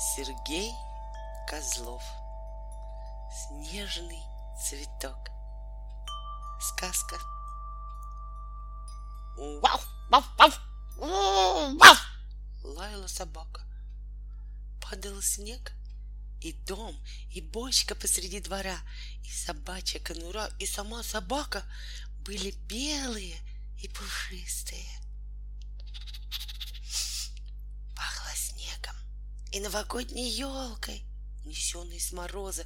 Сергей Козлов. Снежный цветок. Сказка. Вау, вау, вау, вау! Лаяла собака. Падал снег и дом, и бочка посреди двора, и собачья конура, и сама собака были белые и пушистые. И новогодней елкой, несенной с мороза,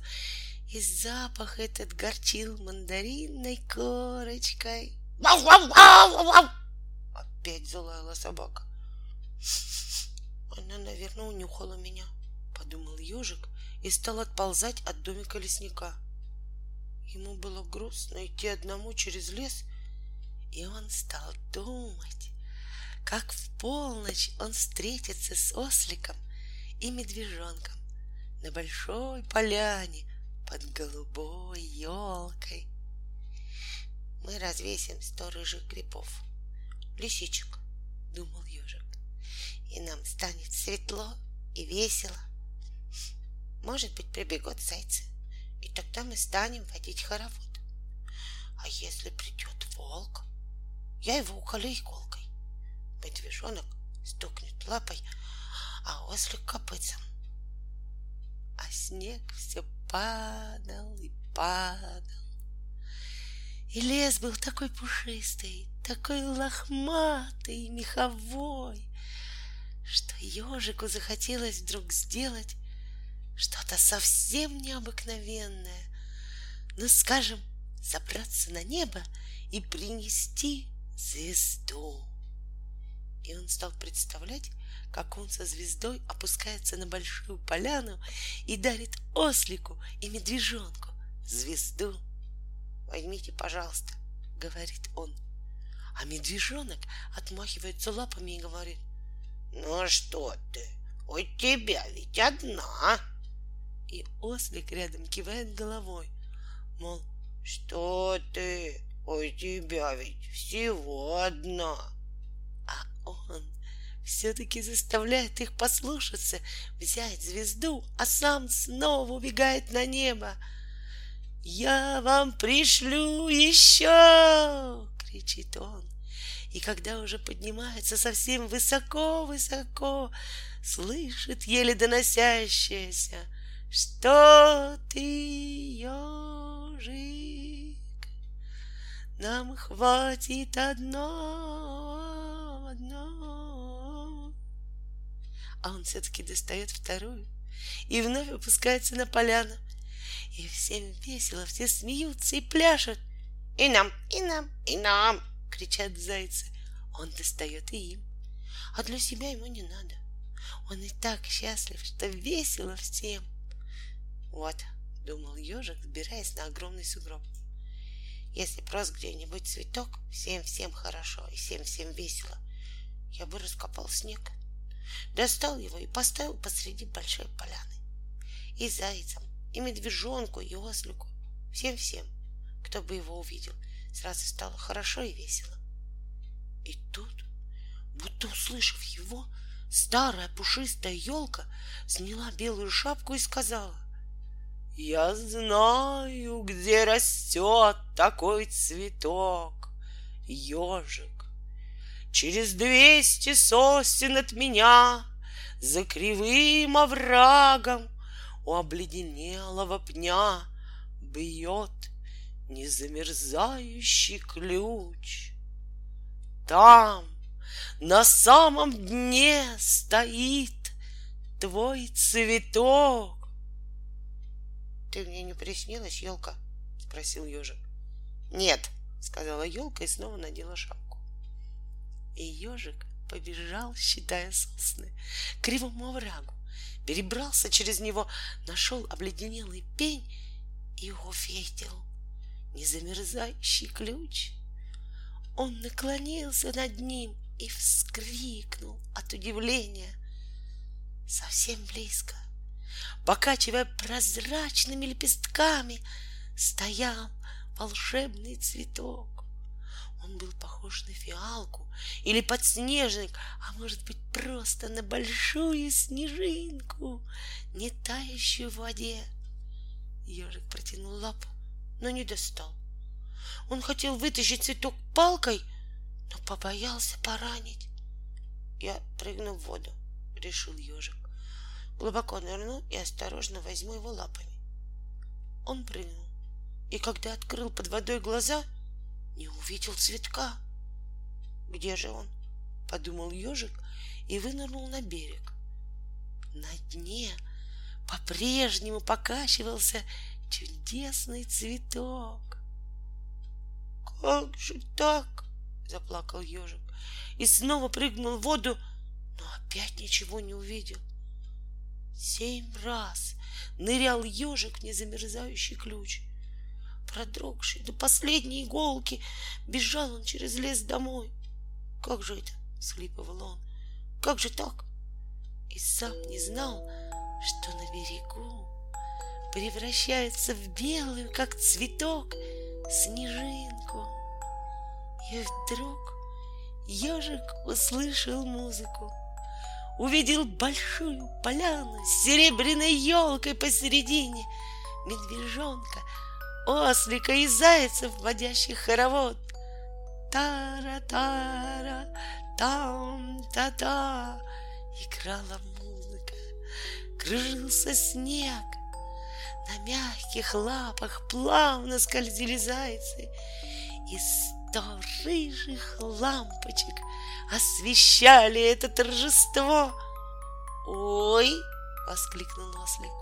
и запах этот горчил мандаринной корочкой. Вау, вау, вау, вау! Опять залаяла собака. Она, наверное, унюхала меня, подумал ежик и стал отползать от домика лесника. Ему было грустно идти одному через лес, и он стал думать, как в полночь он встретится с осликом и медвежонком на большой поляне под голубой елкой. Мы развесим сто рыжих грибов, лисичек, думал ежик, и нам станет светло и весело. Может быть, прибегут зайцы, и тогда мы станем водить хоровод. А если придет волк, я его уколю иголкой. Медвежонок стукнет лапой, а ослик копытцем. А снег все падал и падал. И лес был такой пушистый, такой лохматый меховой, что ежику захотелось вдруг сделать что-то совсем необыкновенное. Ну, скажем, забраться на небо и принести звезду. И он стал представлять, как он со звездой опускается на большую поляну и дарит ослику и медвежонку звезду. «Возьмите, пожалуйста», — говорит он. А медвежонок отмахивается лапами и говорит, «Ну а что ты, у тебя ведь одна!» И ослик рядом кивает головой, мол, «Что ты, у тебя ведь всего одна!» А он все-таки заставляет их послушаться, взять звезду, а сам снова убегает на небо. «Я вам пришлю еще!» — кричит он. И когда уже поднимается совсем высоко-высоко, слышит еле доносящееся «Что ты, ежик? Нам хватит одно, А он все-таки достает вторую и вновь опускается на поляну. И всем весело, все смеются и пляшут. «И нам, и нам, и нам!» — кричат зайцы. Он достает и им. А для себя ему не надо. Он и так счастлив, что весело всем. Вот, думал ежик, взбираясь на огромный сугроб. Если просто где-нибудь цветок, всем-всем хорошо и всем-всем весело, я бы раскопал снег, достал его и поставил посреди большой поляны. И зайцам, и медвежонку, и ослику, всем-всем, кто бы его увидел, сразу стало хорошо и весело. И тут, будто услышав его, старая пушистая елка сняла белую шапку и сказала, «Я знаю, где растет такой цветок, ежик. Через двести сосен от меня за кривым оврагом у обледенелого пня бьет незамерзающий ключ. Там на самом дне стоит твой цветок. Ты мне не приснилась, елка? спросил ежик. Нет, сказала елка и снова надела шапку. И ежик побежал, считая сосны, к кривому оврагу, перебрался через него, нашел обледенелый пень и увидел незамерзающий ключ. Он наклонился над ним и вскрикнул от удивления. Совсем близко, покачивая прозрачными лепестками, стоял волшебный цветок. Он был похож на фиалку или подснежник, а может быть просто на большую снежинку, не тающую в воде. Ежик протянул лапу, но не достал. Он хотел вытащить цветок палкой, но побоялся поранить. Я прыгну в воду, решил ежик. Глубоко нырну и осторожно возьму его лапами. Он прыгнул, и когда открыл под водой глаза, не увидел цветка. Где же он? Подумал ежик и вынырнул на берег. На дне по-прежнему покачивался чудесный цветок. Как же так? Заплакал ежик и снова прыгнул в воду, но опять ничего не увидел. Семь раз нырял ежик в незамерзающий ключ. Продрогший до последней иголки, бежал он через лес домой. Как же это? — слиповал он. Как же так? И сам не знал, что на берегу превращается в белую, как цветок, снежинку. И вдруг ежик услышал музыку увидел большую поляну с серебряной елкой посередине, медвежонка, ослика и зайцев, водящих хоровод. Тара-тара, там-та-та, играла музыка, кружился снег, на мягких лапах плавно скользили зайцы, и сто рыжих лампочек освещали это торжество. «Ой!» — воскликнул ослик.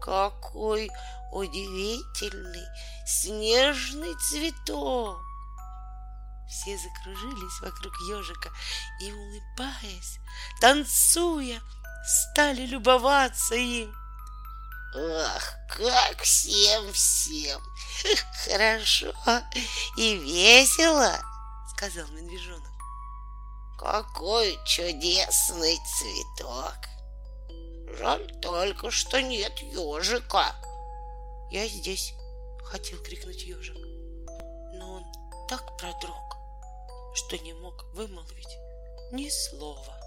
«Какой удивительный снежный цветок!» Все закружились вокруг ежика и, улыбаясь, танцуя, стали любоваться им. Ах, как всем-всем хорошо и весело, сказал медвежонок. Какой чудесный цветок! Жаль только, что нет ежика. Я здесь, хотел крикнуть ежик, но он так продрог, что не мог вымолвить ни слова.